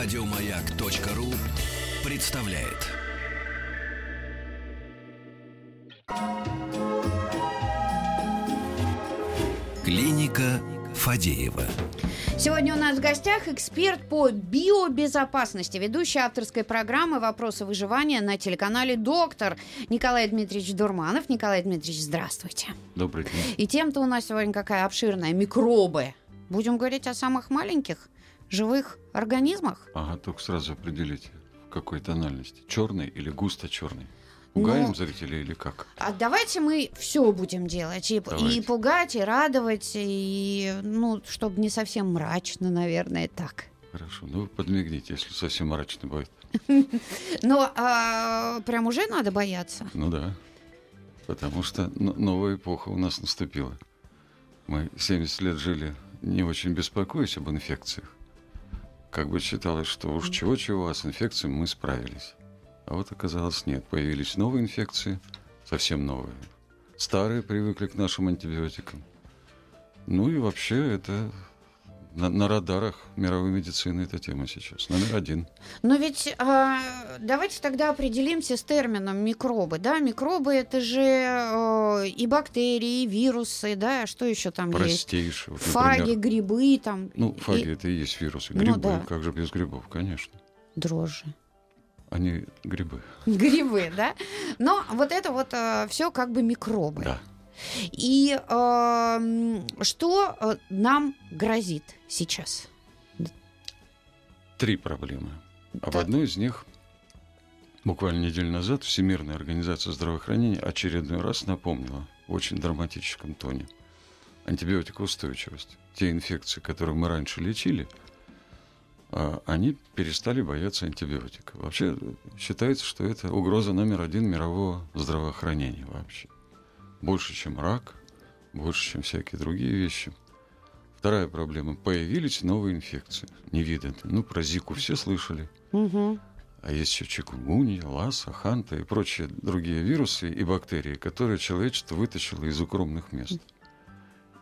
Радиомаяк.ру представляет. Клиника Фадеева. Сегодня у нас в гостях эксперт по биобезопасности, ведущий авторской программы «Вопросы выживания» на телеканале «Доктор» Николай Дмитриевич Дурманов. Николай Дмитриевич, здравствуйте. Добрый день. И тем-то у нас сегодня какая обширная. Микробы. Будем говорить о самых маленьких живых организмах. Ага, только сразу определите, в какой тональности. Черный или густо черный? Пугаем Ну, зрителей или как? А давайте мы все будем делать. И, и пугать, и радовать, и, ну, чтобы не совсем мрачно, наверное, так. Хорошо, ну вы подмигните, если совсем мрачно будет. Но а, прям уже надо бояться. Ну да, потому что но- новая эпоха у нас наступила. Мы 70 лет жили, не очень беспокоясь об инфекциях. Как бы считалось, что уж чего-чего, а с инфекцией мы справились. А вот оказалось нет. Появились новые инфекции, совсем новые. Старые привыкли к нашим антибиотикам. Ну и вообще это на, на радарах мировой медицины эта тема сейчас. Номер один. Но ведь а, давайте тогда определимся с термином микробы. Да, микробы это же э, и бактерии, и вирусы, да, что еще там есть? Простейший. Вот, Фаги, например, грибы там. Ну, и- фаги это и есть вирусы. Ну Грибы, да. как же без грибов, конечно. дрожжи. Они грибы. Грибы, да? Но вот это вот все как бы микробы. Да. И э, что нам грозит сейчас? Три проблемы. А в Да. одной из них буквально неделю назад Всемирная организация здравоохранения очередной раз напомнила в очень драматическом тоне антибиотикоустойчивость. Те инфекции, которые мы раньше лечили, а, они перестали бояться антибиотиков. Вообще э, считается, что это угроза номер один мирового здравоохранения вообще. Больше, чем рак, больше, чем всякие другие вещи. Вторая проблема. Появились новые инфекции, невиданные. Ну, про Зику все слышали. Мгм. А есть еще чикунгунья, ласа, ханта и прочие другие вирусы и бактерии, которые человечество вытащило из укромных мест.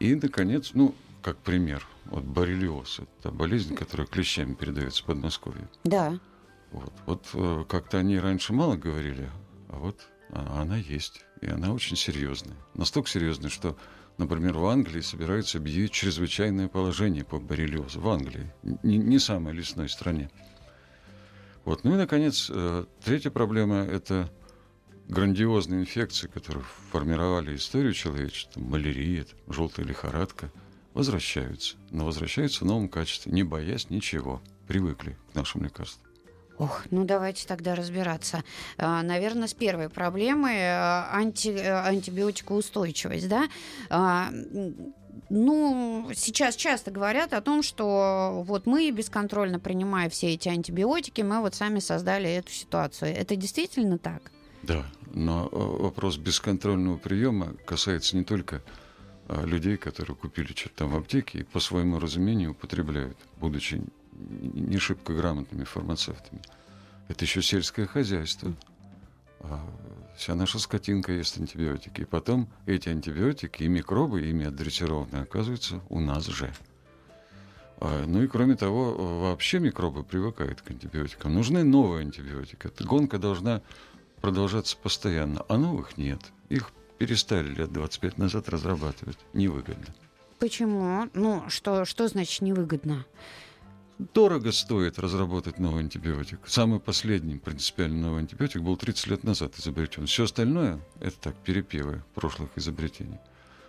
И, наконец, ну, как пример, вот боррелиоз. Это болезнь, которая клещами передается в Подмосковье. Да. Вот, вот э, как-то они раньше мало говорили, а вот а- она есть. И она очень серьезная. Настолько серьезная, что, например, в Англии собираются объявить чрезвычайное положение по боррелиозу. В Англии. Не, не самой лесной стране. Вот. Ну и, наконец, э, третья проблема – это грандиозные инфекции, которые формировали историю человечества, малярия, желтая лихорадка, возвращаются. Но возвращаются в новом качестве, не боясь ничего. Привыкли к нашим лекарствам. Ох, ну давайте тогда разбираться. Наверное, с первой проблемы э, анти, э, антибиотикоустойчивость, да? А, Ну, сейчас часто говорят о том, что вот мы бесконтрольно принимая все эти антибиотики, мы вот сами создали эту ситуацию. Это действительно так? Да, но э, вопрос бесконтрольного приема касается не только людей, которые купили что-то там в аптеке и по своему разумению употребляют, будучи не шибко грамотными фармацевтами. Это еще сельское хозяйство. А Вся наша скотинка ест антибиотики. И потом эти антибиотики и микробы, ими адресированные, оказываются у нас же. А, Ну и кроме того, вообще микробы привыкают к антибиотикам. Нужны новые антибиотики. Эта гонка должна продолжаться постоянно, а новых нет. Их перестали лет 25 назад разрабатывать. Невыгодно. Почему? Ну, что, что значит невыгодно? Дорого стоит разработать новый антибиотик. Самый последний принципиально новый антибиотик был 30 лет назад изобретен. Все остальное – это так, перепевы прошлых изобретений.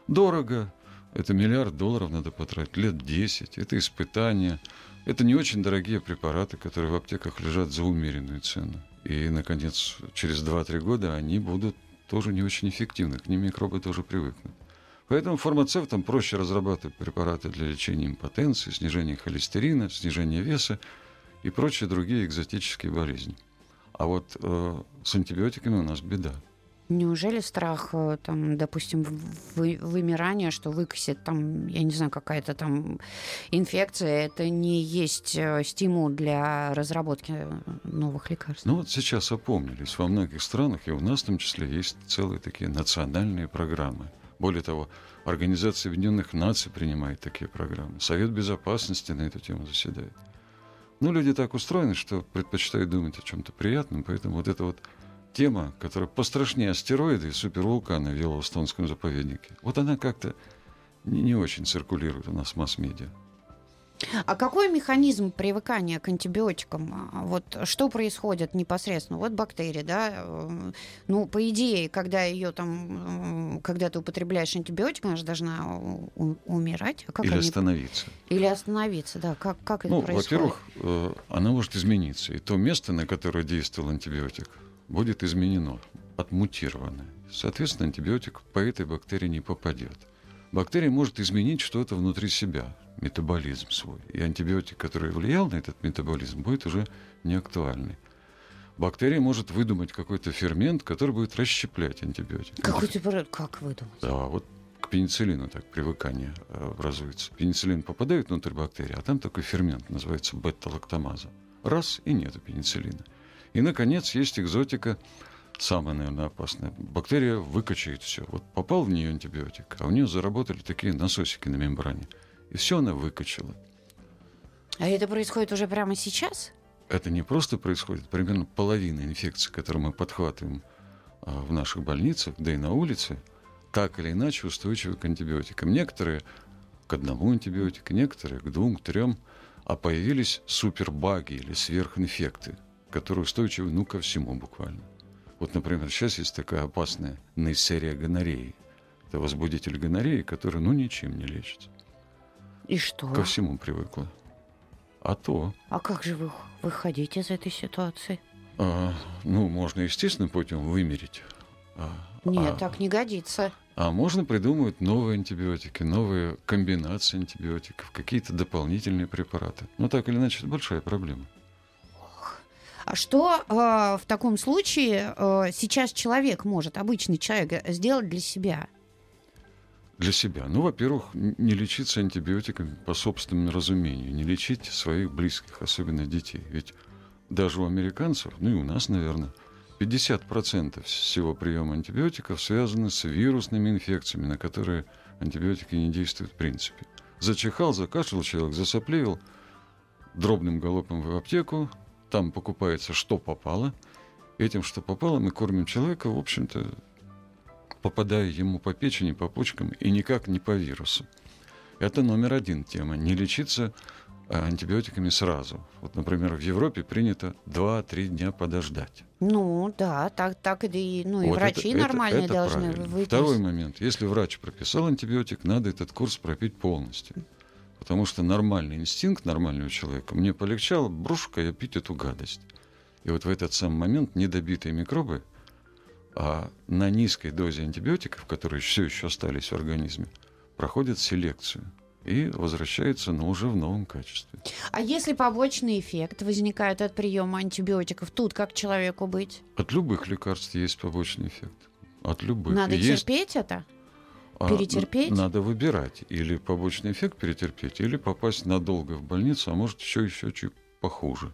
Дорого. Это миллиард долларов надо потратить. Лет 10. Это испытания. Это не очень дорогие препараты, которые в аптеках лежат за умеренную цену. И, наконец, через 2-3 года они будут тоже не очень эффективны. К ним микробы тоже привыкнут. Поэтому фармацевтам проще разрабатывать препараты для лечения импотенции, снижения холестерина, снижения веса и прочие другие экзотические болезни. А вот э, с антибиотиками у нас беда. Неужели страх, э, там, допустим, вы- вымирания, что выкосит там, я не знаю, какая-то там инфекция, это не есть э, стимул для разработки э, новых лекарств? Ну вот сейчас опомнились. Во многих странах, и у нас в том числе, есть целые такие национальные программы. Более того, Организация Объединенных Наций принимает такие программы. Совет Безопасности на эту тему заседает. Ну, люди так устроены, что предпочитают думать о чем-то приятном, поэтому вот эта вот тема, которая пострашнее астероиды и супервулканы в Йеллоустонском заповеднике, вот она как-то не, не очень циркулирует у нас в масс-медиа. А какой механизм привыкания к антибиотикам? А, вот что происходит непосредственно? Вот бактерии, да, э, ну, по идее, когда ее там, когда ты употребляешь антибиотик, она же должна умирать. А как Или они... остановиться. Или остановиться, да. Как, как ну, это происходит? Во-первых, э, она может измениться. И то место, на которое действовал антибиотик, будет изменено, отмутировано. Соответственно, антибиотик по этой бактерии не попадет. Бактерия может изменить что-то внутри себя метаболизм свой. И антибиотик, который влиял на этот метаболизм, будет уже не актуальный. Бактерия может выдумать какой-то фермент, который будет расщеплять антибиотик. Какой-то как выдумать? Да, вот к пенициллину так привыкание э, образуется. Пенициллин попадает внутрь бактерии, а там такой фермент называется бета-лактамаза. Раз и нету пенициллина. И, наконец, есть экзотика, самая, наверное, опасная. Бактерия выкачает все. Вот попал в нее антибиотик, а у нее заработали такие насосики на мембране – и все она выкачала. А это происходит уже прямо сейчас? Это не просто происходит. Примерно половина инфекций, которые мы подхватываем а, в наших больницах, да и на улице, так или иначе устойчивы к антибиотикам. Некоторые к одному антибиотику, некоторые к двум, к трем. А появились супербаги или сверхинфекты, которые устойчивы ну ко всему буквально. Вот, например, сейчас есть такая опасная нейсерия гонореи. Это возбудитель гонореи, который ну ничем не лечится. И что? Ко всему привыкла. А то. А как же вы выходите из этой ситуации? А, ну, можно естественным путем вымерить. А, Нет, а, так не годится. А можно придумывать новые антибиотики, новые комбинации антибиотиков, какие-то дополнительные препараты. Но так или иначе, это большая проблема. А что э, в таком случае э, сейчас человек может, обычный человек, сделать для себя? Для себя. Ну, во-первых, не лечиться антибиотиками по собственному разумению, не лечить своих близких, особенно детей. Ведь даже у американцев, ну и у нас, наверное, 50% всего приема антибиотиков связаны с вирусными инфекциями, на которые антибиотики не действуют в принципе. Зачихал, закашлял человек, засоплевил, дробным галопом в аптеку, там покупается что попало. Этим, что попало, мы кормим человека, в общем-то, попадая ему по печени, по почкам и никак не по вирусу. Это номер один тема. Не лечиться а, антибиотиками сразу. Вот, например, в Европе принято 2-3 дня подождать. Ну, да, так, так и, ну, и вот врачи это, нормальные это, это должны выписать. Второй момент. Если врач прописал антибиотик, надо этот курс пропить полностью. Потому что нормальный инстинкт нормального человека, мне полегчало, брошу-ка я пить эту гадость. И вот в этот самый момент недобитые микробы – а на низкой дозе антибиотиков, которые все еще остались в организме, проходят селекцию и возвращаются, но уже в новом качестве. А если побочный эффект возникает от приема антибиотиков, тут как человеку быть? От любых лекарств есть побочный эффект. От любых. Надо есть... терпеть это? А, перетерпеть? Надо выбирать. Или побочный эффект перетерпеть, или попасть надолго в больницу, а может еще еще чуть похуже.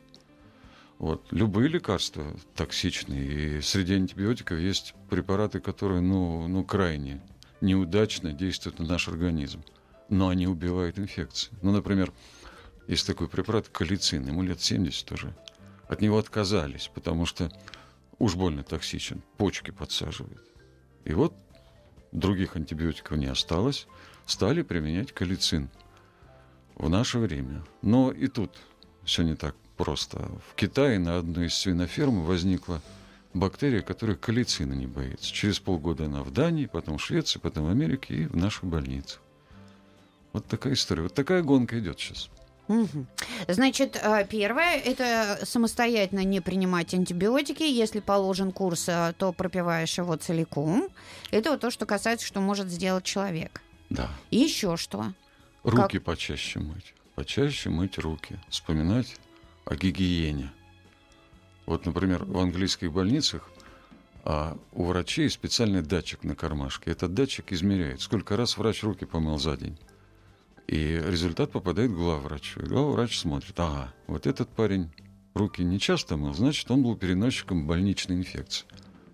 Вот. Любые лекарства токсичные. И среди антибиотиков есть препараты, которые ну, ну, крайне неудачно действуют на наш организм. Но они убивают инфекции. Ну, например, есть такой препарат калицин, ему лет 70 уже. От него отказались, потому что уж больно токсичен, почки подсаживает. И вот других антибиотиков не осталось, стали применять калицин в наше время. Но и тут все не так просто. В Китае на одной из свиноферм возникла бактерия, которая калицина не боится. Через полгода она в Дании, потом в Швеции, потом в Америке и в наших больницах. Вот такая история. Вот такая гонка идет сейчас. Угу. Значит, э, первое – это самостоятельно не принимать антибиотики. Если положен курс, э, то пропиваешь его целиком. Это вот то, что касается, что может сделать человек. Да. И еще что? Руки как... почаще мыть. Почаще мыть руки. Вспоминать о гигиене. Вот, например, в английских больницах а у врачей специальный датчик на кармашке. Этот датчик измеряет, сколько раз врач руки помыл за день. И результат попадает главврачу. И главврач смотрит, ага, вот этот парень руки не часто мыл, значит, он был переносчиком больничной инфекции.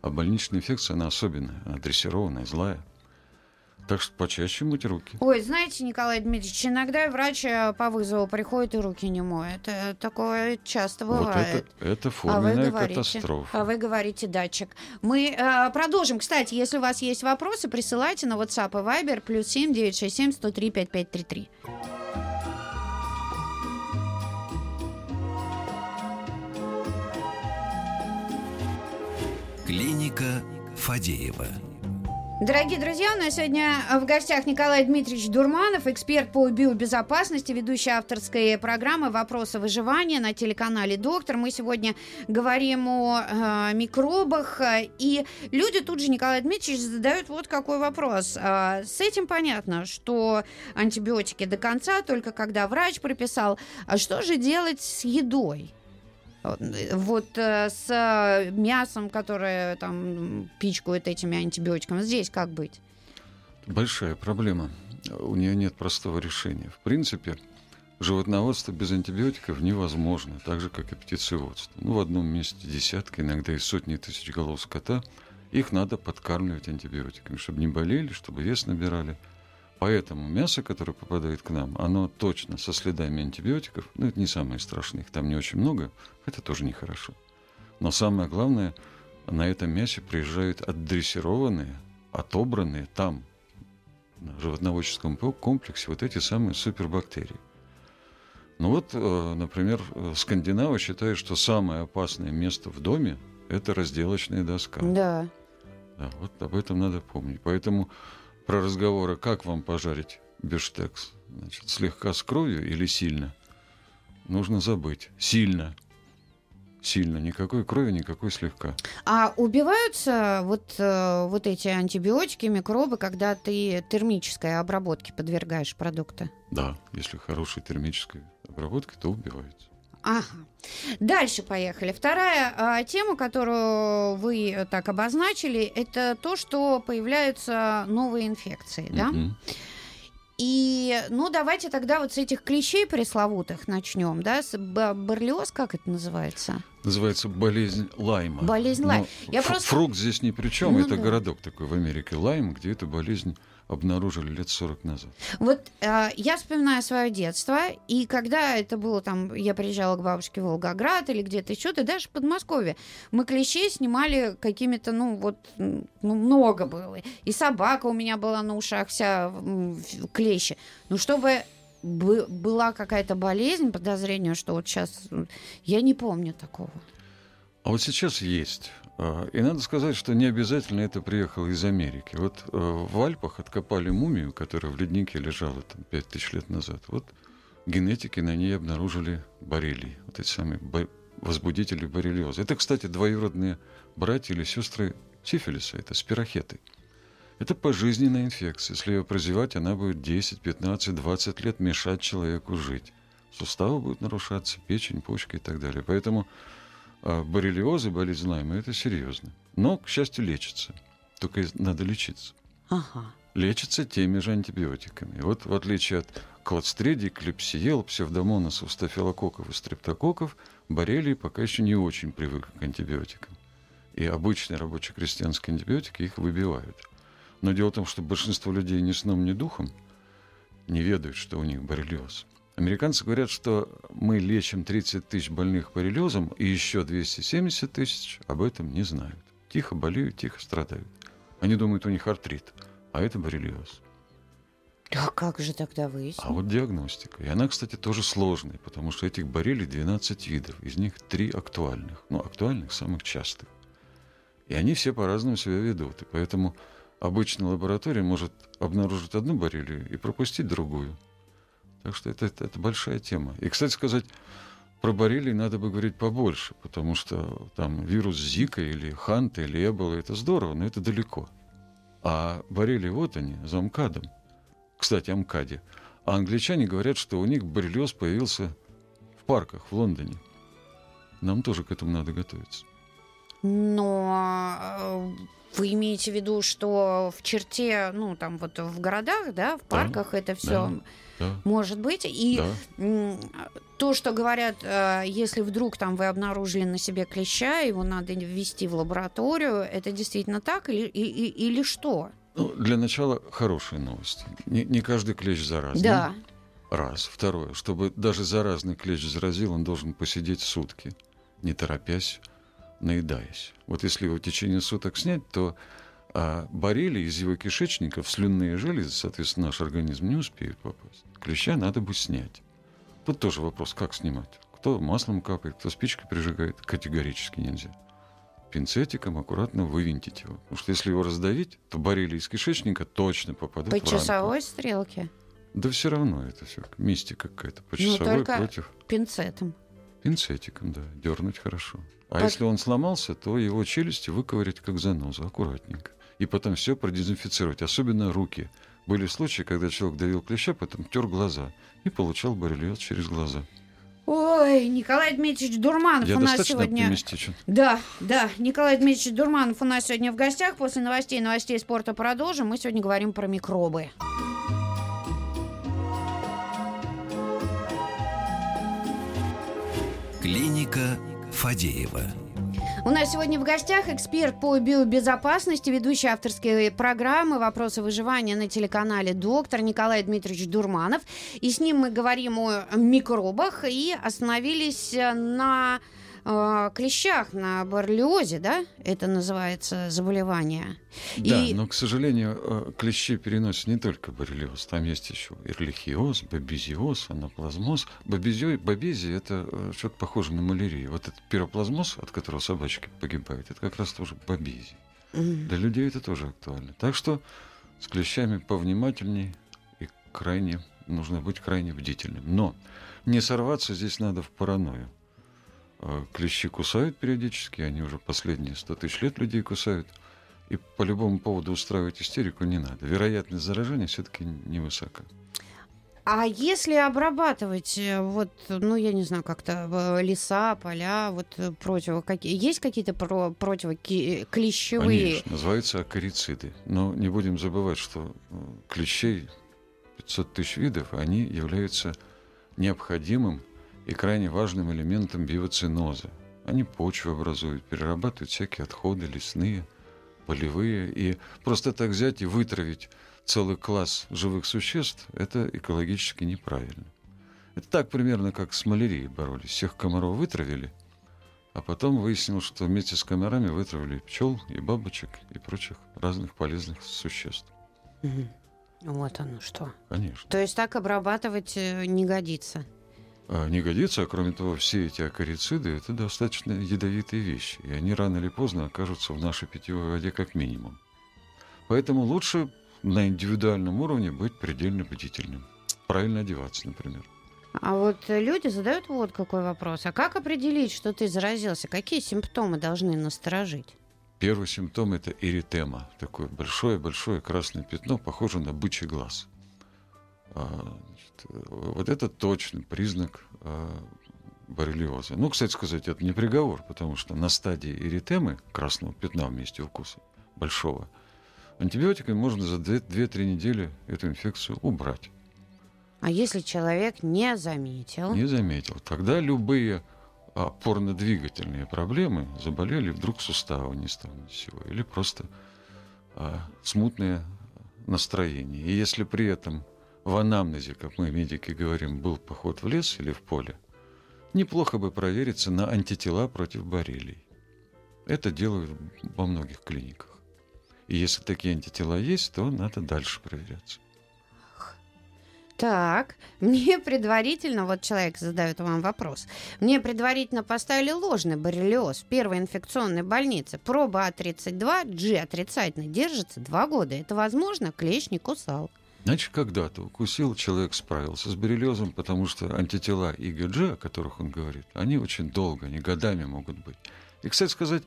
А больничная инфекция, она особенная, она дрессированная, злая. Так что почаще мыть руки. Ой, знаете, Николай Дмитриевич, иногда врач э, по вызову приходит и руки не моет. Э, Такое часто бывает. Вот это, это а вы форменная говорите, катастрофа. а вы говорите датчик. Мы э, продолжим. Кстати, если у вас есть вопросы, присылайте на WhatsApp и Viber плюс 7 967 103 5533. Клиника Фадеева. Дорогие друзья, у нас сегодня в гостях Николай Дмитриевич Дурманов, эксперт по биобезопасности, ведущий авторской программы «Вопросы выживания» на телеканале «Доктор». Мы сегодня говорим о э, микробах, и люди тут же, Николай Дмитриевич, задают вот какой вопрос. А, с этим понятно, что антибиотики до конца, только когда врач прописал. А что же делать с едой? Вот э, с э, мясом, которое там пичкают этими антибиотиками, здесь как быть? Большая проблема. У нее нет простого решения. В принципе, животноводство без антибиотиков невозможно, так же, как и птицеводство. Ну, в одном месте десятки, иногда и сотни тысяч голов скота. Их надо подкармливать антибиотиками, чтобы не болели, чтобы вес набирали. Поэтому мясо, которое попадает к нам, оно точно со следами антибиотиков, ну, это не самое страшное, их там не очень много, это тоже нехорошо. Но самое главное, на этом мясе приезжают отдрессированные, отобранные там, на животноводческом комплексе, вот эти самые супербактерии. Ну вот, э, например, скандинавы считают, что самое опасное место в доме – это разделочная доска. Да. Да, вот об этом надо помнить. Поэтому про разговоры, как вам пожарить бифштекс, значит, слегка с кровью или сильно, нужно забыть. Сильно. Сильно. Никакой крови, никакой слегка. А убиваются вот, э, вот эти антибиотики, микробы, когда ты термической обработке подвергаешь продукты? Да, если хорошей термической обработки, то убиваются. Ага. Дальше поехали. Вторая а, тема, которую вы так обозначили, это то, что появляются новые инфекции, да? И, ну, давайте тогда вот с этих клещей пресловутых начнем, да? С боррелиоз, как это называется? Называется болезнь Лайма. Болезнь Лайма. Но Я просто- Фрукт здесь ни при чем. Ну это да. городок такой в Америке Лайм, где эту болезнь обнаружили лет 40 назад. Вот а, я вспоминаю свое детство, и когда это было там, я приезжала к бабушке в Волгоград или где-то еще, то даже в Подмосковье, мы клещей снимали какими-то, ну вот, ну, много было. И собака у меня была на ушах вся клещи. Ну, чтобы бы- была какая-то болезнь, подозрение, что вот сейчас, я не помню такого. А вот сейчас есть. А, И надо сказать, что не обязательно это приехало из Америки. Вот э, в Альпах откопали мумию, которая в леднике лежала там 5000 лет назад. Вот генетики на ней обнаружили боррелий, вот эти самые возбудители боррелиоза. Это, кстати, двоюродные братья или сестры сифилиса, это спирохеты. Это пожизненная инфекция. Если ее прозевать, она будет 10, 15, 20 лет мешать человеку жить. Суставы будут нарушаться, печень, почки и так далее. Поэтому а боррелиоз и болезнь Лайма – это серьезно. Но, к счастью, лечится. Только надо лечиться. Ага. Лечится теми же антибиотиками. Вот в отличие от клотстридий, клепсиел, псевдомонасов, стафилококков и стрептококков, боррелии пока еще не очень привык к антибиотикам. И обычные рабоче-крестьянские антибиотики их выбивают. Но дело в том, что большинство людей ни сном, ни духом не ведают, что у них боррелиоз. Американцы говорят, что мы лечим 30 тысяч больных боррелиозом, и еще 270 тысяч об этом не знают. Тихо болеют, тихо страдают. Они думают, у них артрит, а это боррелиоз. А как же тогда выяснить? А вот диагностика. И она, кстати, тоже сложная, потому что этих боррелий 12 видов. Из них три актуальных. Ну, актуальных, самых частых. И они все по-разному себя ведут. И поэтому обычная лаборатория может обнаружить одну боррелию и пропустить другую. Так что это, это, это большая тема. И, кстати сказать, про боррелий надо бы говорить побольше, потому что там вирус Зика или Ханта или Эбола – это здорово, но это далеко. А боррелии вот они, за МКАДом. Кстати, о МКАДе. А англичане говорят, что у них боррелиоз появился в парках в Лондоне. Нам тоже к этому надо готовиться. Но э, вы имеете в виду, что в черте, ну, там вот в городах, да, в парках это все Да, может быть. И да. то, что говорят, э, если вдруг там вы обнаружили на себе клеща, его надо ввести в лабораторию, это действительно так или, и- и- или что? Ну, для начала хорошая новость. Не, не каждый клещ заразный. Да. Раз. Второе. Чтобы даже заразный клещ заразил, он должен посидеть сутки, не торопясь, наедаясь. Вот если его в течение суток снять, то а, борили из его кишечника в слюнные железы, соответственно, наш организм не успеет попасть. Клеща надо бы снять. Тут тоже вопрос, как снимать. Кто маслом капает, кто спичкой прижигает, категорически нельзя. Пинцетиком аккуратно вывинтить его. Потому что если его раздавить, то борили из кишечника точно попадут По в часовой стрелке. Да все равно это все мистика какая-то. По Ну, часовой только- против Пинцетом. Пинцетиком, да, дернуть хорошо. А Как- если он сломался, то его челюсти выковырять как занозу, аккуратненько. И потом все продезинфицировать, особенно руки. Были случаи, когда человек давил клеща, потом тер глаза и получал боррелиоз через глаза. Ой, Николай Дмитриевич Дурманов Я у нас сегодня... Да, да, Николай Дмитриевич Дурманов у нас сегодня в гостях. После новостей новостей спорта продолжим. Мы сегодня говорим про микробы. Клиника Фадеева. У нас сегодня в гостях эксперт по биобезопасности, ведущий авторской программы «Вопросы выживания» на телеканале «Доктор» Николай Дмитриевич Дурманов. И с ним мы говорим о микробах и остановились на э, клещах, на боррелиозе, да? Это называется заболевание. Да, И- но, к сожалению, э, клещи переносят не только боррелиоз. Там есть еще эрлихиоз, бабезиоз, анаплазмоз. Бабезио- Бабезия – это э, что-то похоже на малярию. Вот этот пироплазмоз, от которого собачки погибают, это как раз тоже бабезия. М. Для людей это тоже актуально. Так что с клещами повнимательней и крайне нужно быть крайне бдительным. Но не сорваться здесь надо в паранойю. Э, Клещи кусают периодически, они уже последние 100 тысяч лет людей кусают. И по любому поводу устраивать истерику не надо. Вероятность заражения все-таки невысока. А если обрабатывать, э, вот, ну, я не знаю, как-то э, леса, поля, вот противо какие, есть какие-то про, противоклещевые? Конечно, называются акарициды. Но не будем забывать, что клещей 500 тысяч видов, они являются необходимым и крайне важным элементом биоциноза. Они почву образуют, перерабатывают всякие отходы лесные, полевые. И просто так взять и вытравить целый класс живых существ, это экологически неправильно. Это так примерно, как с малярией боролись. Всех комаров вытравили, а потом выяснилось, что вместе с комарами вытравили и пчел, и бабочек, и прочих разных полезных существ. Вот оно что. Конечно. То есть так обрабатывать э, не годится. А не годится, а кроме того, все эти акарициды это достаточно ядовитые вещи, и они рано или поздно окажутся в нашей питьевой воде как минимум. Поэтому лучше на индивидуальном уровне быть предельно бдительным. Правильно одеваться, например. А вот люди задают вот какой вопрос. А как определить, что ты заразился? Какие симптомы должны насторожить? Первый симптом это эритема, такое большое-большое красное пятно, похоже на бычий глаз. А, значит, э, вот это точный признак а, боррелиоза. Ну, кстати сказать, это не приговор, потому что на стадии эритемы, красного пятна в месте укуса, большого, антибиотиками можно за 2-3 недели эту инфекцию убрать. А если человек не заметил? Не заметил. Тогда любые опорно-двигательные проблемы заболели вдруг сустава ни с того ни с сего. Или просто а, смутное настроение. И если при этом в анамнезе, как мы, медики, говорим, был поход в лес или в поле, неплохо бы провериться на антитела против боррелий. Это делают во многих клиниках. И если такие антитела есть, то надо дальше проверяться. Так, мне предварительно, вот человек задает вам вопрос, мне предварительно поставили ложный боррелиоз в первой инфекционной больнице. Проба А32, G отрицательно, держится два года. Это возможно? Клещ не кусал. Значит, когда-то укусил, человек справился с боррелиозом, потому что антитела ИГГ, о которых он говорит, они очень долго, они годами могут быть. И, кстати сказать,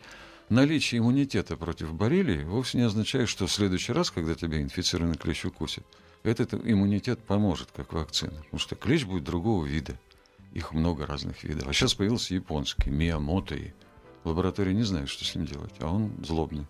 наличие иммунитета против боррелии вовсе не означает, что в следующий раз, когда тебя инфицированный клещ укусит, этот иммунитет поможет, как вакцина. Потому что клещ будет другого вида. Их много разных видов. А сейчас появился японский, миямото. И лаборатория не знает, что с ним делать, а он злобный.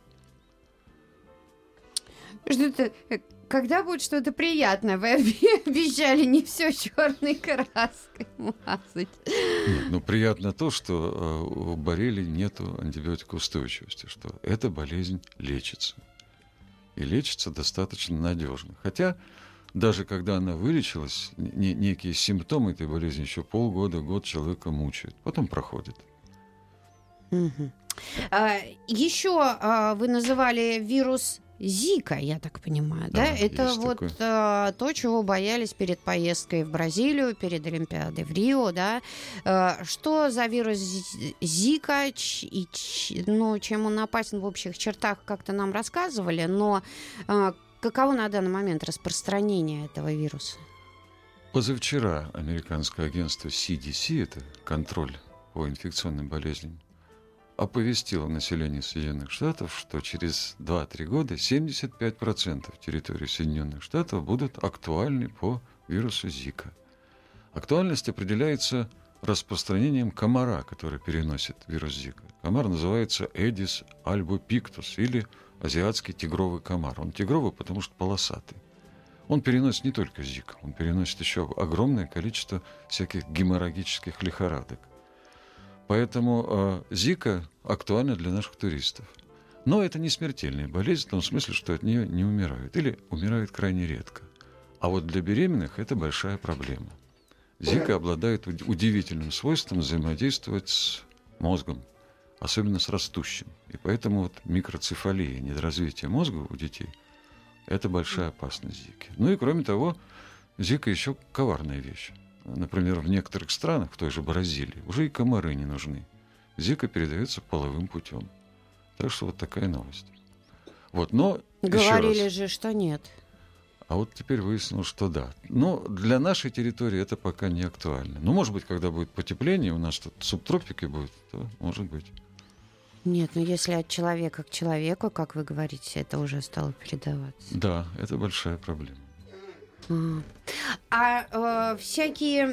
Что-то, э, когда будет что-то приятное? Вы обе- обещали не все черной краской мазать. Нет, ну, приятно то, что э, у боррелий нет антибиотикоустойчивости, что эта болезнь лечится. и лечится достаточно надежно. Хотя даже когда она вылечилась, не, некие симптомы этой болезни еще полгода, год человека мучают. Потом проходит. Угу. А, еще а, вы называли вирус Зика, я так понимаю, да? да? Это вот а, то, чего боялись перед поездкой в Бразилию, перед Олимпиадой в Рио, да? А, что за вирус Зика и ну, чем он опасен в общих чертах, как-то нам рассказывали, но а, каково на данный момент распространение этого вируса? Позавчера американское агентство CDC, это контроль по инфекционным болезням, оповестило население Соединенных Штатов, что через 2-3 года 75% территории Соединенных Штатов будут актуальны по вирусу Зика. Актуальность определяется распространением комара, который переносит вирус Зика. Комар называется Эдис альбопиктус или азиатский тигровый комар. Он тигровый, потому что полосатый. Он переносит не только Зика, он переносит еще огромное количество всяких геморрагических лихорадок. Поэтому э, Зика актуальна для наших туристов. Но это не смертельная болезнь в том смысле, что от нее не умирают или умирают крайне редко. А вот для беременных это большая проблема. Зика обладает удивительным свойством взаимодействовать с мозгом, особенно с растущим. И поэтому вот микроцефалия, недоразвитие мозга у детей, это большая опасность Зики. Ну и кроме того, Зика еще коварная вещь. Например, в некоторых странах, в той же Бразилии, уже и комары не нужны. Зика передается половым путем. Так что вот такая новость. Вот, но Говорили же, что нет. А вот теперь выяснилось, что да. Но для нашей территории это пока не актуально. Ну, может быть, когда будет потепление, у нас тут субтропики будет, то может быть. Нет, ну если от человека к человеку, как вы говорите, это уже стало передаваться. Да, это большая проблема. А э, всякие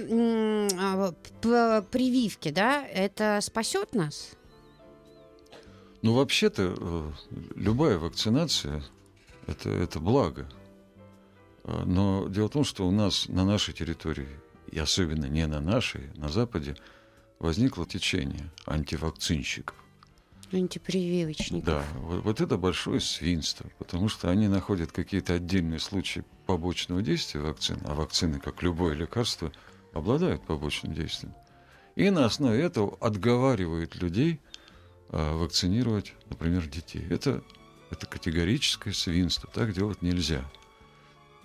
э, прививки, да, это спасет нас? Ну, вообще-то, э, любая вакцинация это, это благо. А, но дело в том, что у нас на нашей территории, и особенно не на нашей, на Западе, возникло течение антивакцинщиков. Антипрививочников. Да, вот, вот это большое свинство, потому что они находят какие-то отдельные случаи побочного действия вакцин, а вакцины, как любое лекарство, обладают побочным действием. И на основе этого отговаривают людей а, вакцинировать, например, детей. Это, это категорическое свинство. Так делать нельзя.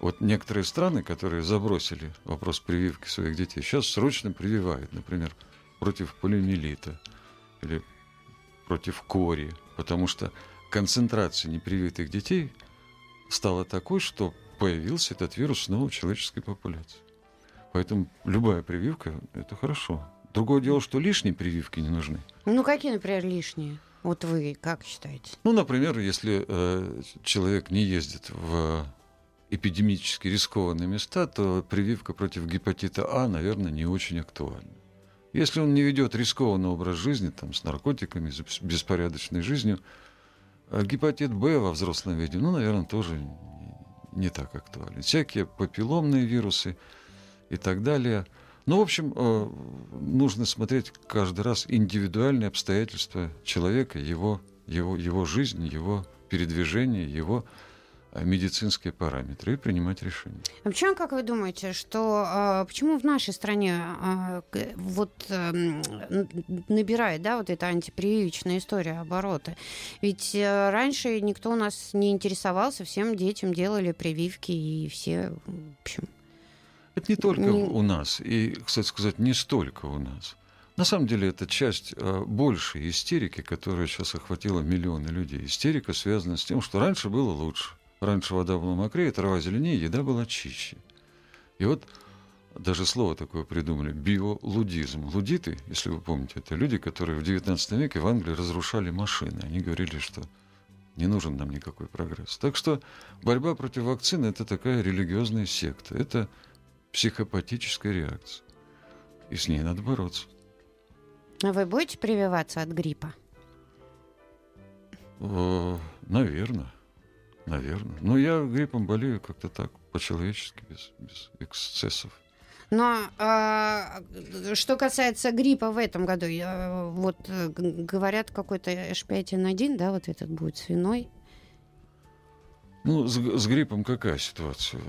Вот некоторые страны, которые забросили вопрос прививки своих детей, сейчас срочно прививают, например, против полиомиелита или против кори, потому что концентрация непривитых детей стала такой, что появился этот вирус снова в человеческой популяции. Поэтому любая прививка – это хорошо. Другое дело, что лишние прививки не нужны. Ну, какие, например, лишние? Вот вы как считаете? Ну, например, если э, человек не ездит в эпидемически рискованные места, то прививка против гепатита А, наверное, не очень актуальна. Если он не ведет рискованный образ жизни, там, с наркотиками, с беспорядочной жизнью, а гепатит Б во взрослом виде, ну, наверное, тоже не так актуален. Всякие папилломные вирусы и так далее. Ну, в общем, э, нужно смотреть каждый раз индивидуальные обстоятельства человека, его, его, его жизнь, его передвижение, его медицинские параметры и принимать решения. А почему, как вы думаете, что а, почему в нашей стране а, вот а, набирает, да, вот эта антипрививочная история обороты? Ведь а, раньше никто у нас не интересовался, всем детям делали прививки и все, в общем. Это не только не... у нас, и, кстати сказать, не столько у нас. На самом деле это часть э, большей истерики, которая сейчас охватила миллионы людей. Истерика связана с тем, что раньше было лучше. Раньше вода была мокрее, трава зеленее, еда была чище. И вот даже слово такое придумали – биолудизм. Лудиты, если вы помните, это люди, которые в XIX веке в Англии разрушали машины. Они говорили, что не нужен нам никакой прогресс. Так что борьба против вакцины – это такая религиозная секта. Это психопатическая реакция. И с ней надо бороться. А вы будете прививаться от гриппа? О, наверное. Наверное. Но я гриппом болею как-то так, по-человечески, без, без эксцессов. Но э, что касается гриппа в этом году, я, вот э, говорят, какой-то H5N1, да, вот этот будет свиной. Ну, с, с гриппом какая ситуация?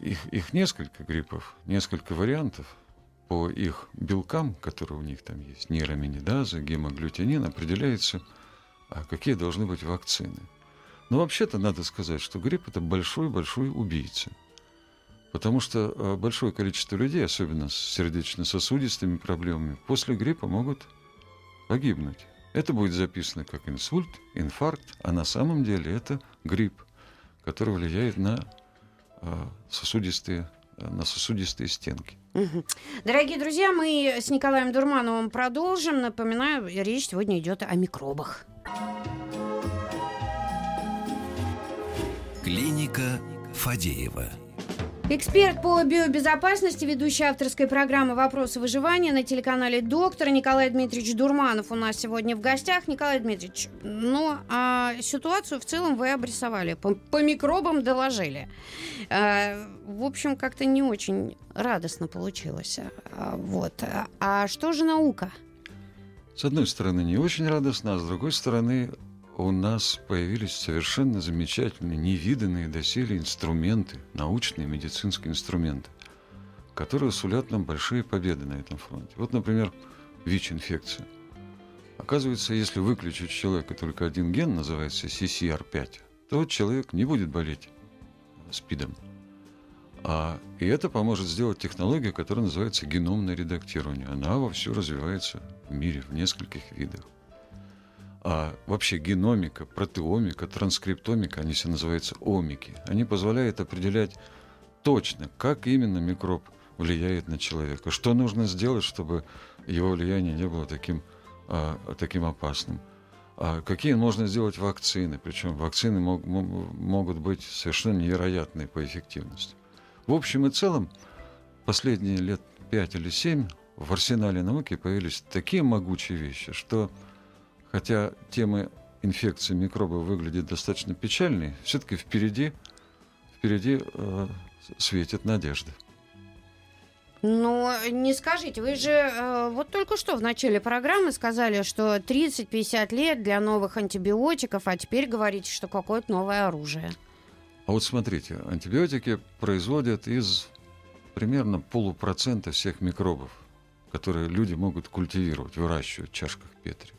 Их, их несколько гриппов, несколько вариантов. По их белкам, которые у них там есть, нейроминидаза, гемоглютинин, определяется, а какие должны быть вакцины. Но вообще-то надо сказать, что грипп – это большой-большой убийца. Потому что а, большое количество людей, особенно с сердечно-сосудистыми проблемами, после гриппа могут погибнуть. Это будет записано как инсульт, инфаркт, а на самом деле это грипп, который влияет на а, сосудистые, на сосудистые стенки. Дорогие друзья, мы с Николаем Дурмановым продолжим. Напоминаю, речь сегодня идет о микробах. Клиника Фадеева. Эксперт по биобезопасности, ведущий авторской программы «Вопросы выживания» на телеканале «Доктор» Николай Дмитриевич Дурманов у нас сегодня в гостях. Николай Дмитриевич, ну, а ситуацию в целом вы обрисовали, по, по микробам доложили. А, в общем, как-то не очень радостно получилось. А, вот. А что же наука? С одной стороны, не очень радостно, а с другой стороны, у нас появились совершенно замечательные, невиданные доселе инструменты, научные медицинские инструменты, которые сулят нам большие победы на этом фронте. Вот, например, ВИЧ-инфекция. Оказывается, если выключить человека только один ген, называется CCR5, то человек не будет болеть СПИДом. А, и это поможет сделать технология, которая называется геномное редактирование. Она вовсю развивается в мире в нескольких видах а вообще геномика, протеомика, транскриптомика, они все называются омики, они позволяют определять точно, как именно микроб влияет на человека, что нужно сделать, чтобы его влияние не было таким, а, таким опасным. А какие можно сделать вакцины, причем вакцины мог, могут быть совершенно невероятные по эффективности. В общем и целом, последние лет пять или семь в арсенале науки появились такие могучие вещи, что хотя темы инфекции микробов выглядит достаточно печальной, все-таки впереди, впереди э, светит надежда. Ну, не скажите, вы же э, вот только что в начале программы сказали, что 30-50 лет для новых антибиотиков, а теперь говорите, что какое-то новое оружие. А вот смотрите, антибиотики производят из примерно полупроцента всех микробов, которые люди могут культивировать, выращивать в чашках Петри.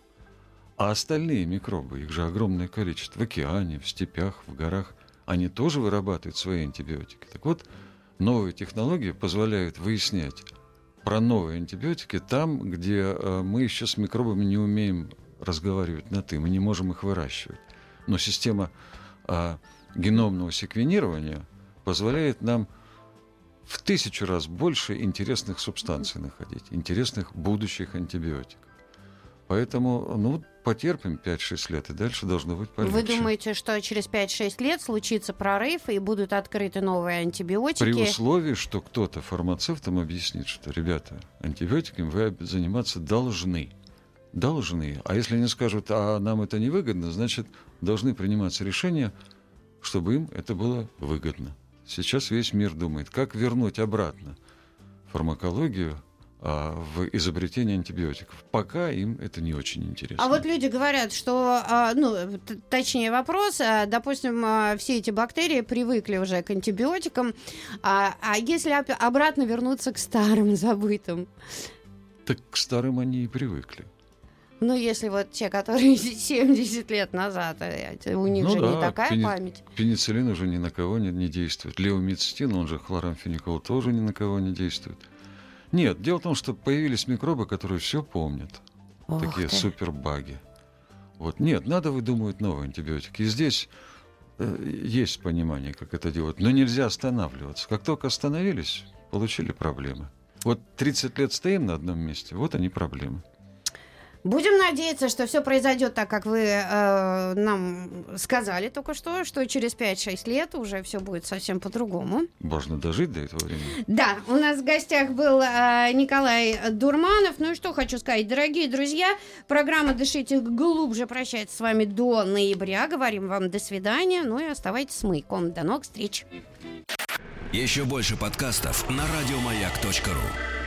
А остальные микробы, их же огромное количество, в океане, в степях, в горах, они тоже вырабатывают свои антибиотики. Так вот, новые технологии позволяют выяснять про новые антибиотики там, где э, мы еще с микробами не умеем разговаривать на «ты», мы не можем их выращивать. Но система а, геномного секвенирования позволяет нам в тысячу раз больше интересных субстанций находить, интересных будущих антибиотиков. Поэтому, ну, потерпим 5-6 лет, и дальше должно быть полегче. Вы думаете, что через 5-6 лет случится прорыв, и будут открыты новые антибиотики? При условии, что кто-то фармацевтам объяснит, что, ребята, антибиотиками вы заниматься должны. Должны. А если они скажут, а нам это не выгодно, значит, должны приниматься решения, чтобы им это было выгодно. Сейчас весь мир думает, как вернуть обратно фармакологию в изобретении антибиотиков. Пока им это не очень интересно. А вот люди говорят, что, а, ну, точнее вопрос, а, допустим, все эти бактерии привыкли уже к антибиотикам, а, а если обратно вернуться к старым забытым? Так к старым они и привыкли. Ну, если вот те, которые 70 лет назад, у них ну, же да, не такая пени... память. Пенициллин уже ни на кого не, не действует. Леомицетин, он же хлорамфеникол, тоже ни на кого не действует. Нет, дело в том, что появились микробы, которые все помнят. Ох такие ты. супербаги. Вот. Нет, надо выдумывать новые антибиотики. И здесь э, есть понимание, как это делать. Но нельзя останавливаться. Как только остановились, получили проблемы. Вот 30 лет стоим на одном месте, вот они проблемы. Будем надеяться, что все произойдет так, как вы э, нам сказали только что, что через 5-6 лет уже все будет совсем по-другому. Можно дожить до этого времени. Да, у нас в гостях был э, Николай Дурманов. Ну и что хочу сказать, дорогие друзья, программа «Дышите глубже» прощается с вами до ноября. Говорим вам до свидания, ну и оставайтесь с маяком. До новых встреч. Еще больше подкастов на радиомаяк.ру